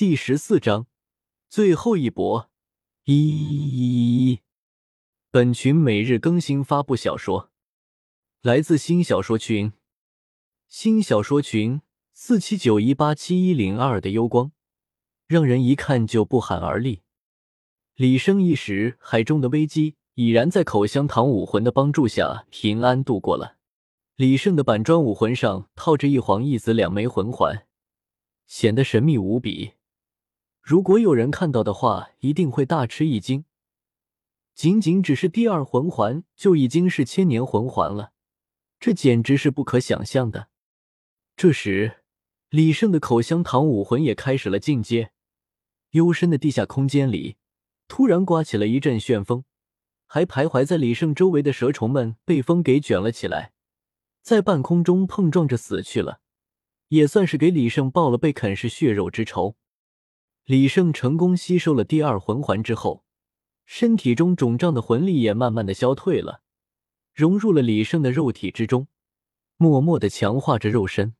第十四章最后一搏。一一一一，本群每日更新发布小说，来自新小说群，新小说群四七九一八七一零二的幽光，让人一看就不寒而栗。李生一时海中的危机已然在口香糖武魂的帮助下平安度过了。李胜的板砖武魂上套着一黄一紫两枚魂环，显得神秘无比。如果有人看到的话，一定会大吃一惊。仅仅只是第二魂环就已经是千年魂环了，这简直是不可想象的。这时，李胜的口香糖武魂也开始了进阶。幽深的地下空间里，突然刮起了一阵旋风，还徘徊在李胜周围的蛇虫们被风给卷了起来，在半空中碰撞着死去了，也算是给李胜报了被啃噬血肉之仇。李胜成功吸收了第二魂环之后，身体中肿胀的魂力也慢慢的消退了，融入了李胜的肉体之中，默默的强化着肉身。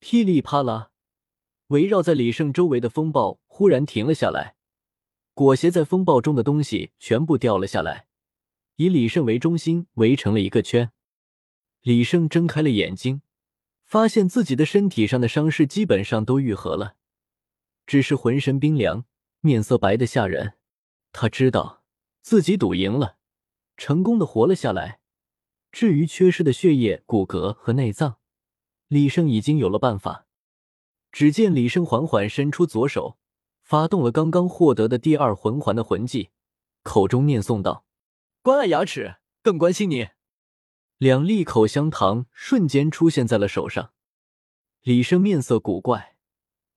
噼里啪啦，围绕在李胜周围的风暴忽然停了下来，裹挟在风暴中的东西全部掉了下来，以李胜为中心围成了一个圈。李胜睁开了眼睛，发现自己的身体上的伤势基本上都愈合了。只是浑身冰凉，面色白的吓人。他知道自己赌赢了，成功的活了下来。至于缺失的血液、骨骼和内脏，李胜已经有了办法。只见李胜缓缓伸出左手，发动了刚刚获得的第二魂环的魂技，口中念诵道：“关爱牙齿，更关心你。”两粒口香糖瞬间出现在了手上。李胜面色古怪。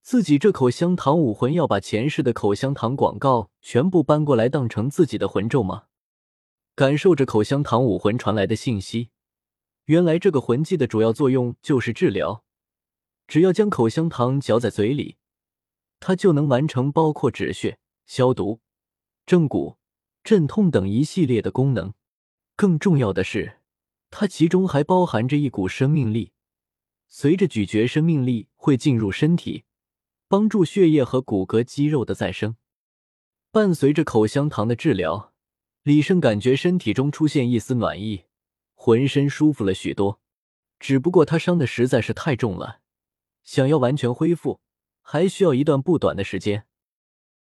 自己这口香糖武魂要把前世的口香糖广告全部搬过来当成自己的魂咒吗？感受着口香糖武魂传来的信息，原来这个魂技的主要作用就是治疗。只要将口香糖嚼在嘴里，它就能完成包括止血、消毒、正骨、镇痛等一系列的功能。更重要的是，它其中还包含着一股生命力，随着咀嚼，生命力会进入身体。帮助血液和骨骼肌肉的再生。伴随着口香糖的治疗，李胜感觉身体中出现一丝暖意，浑身舒服了许多。只不过他伤的实在是太重了，想要完全恢复，还需要一段不短的时间。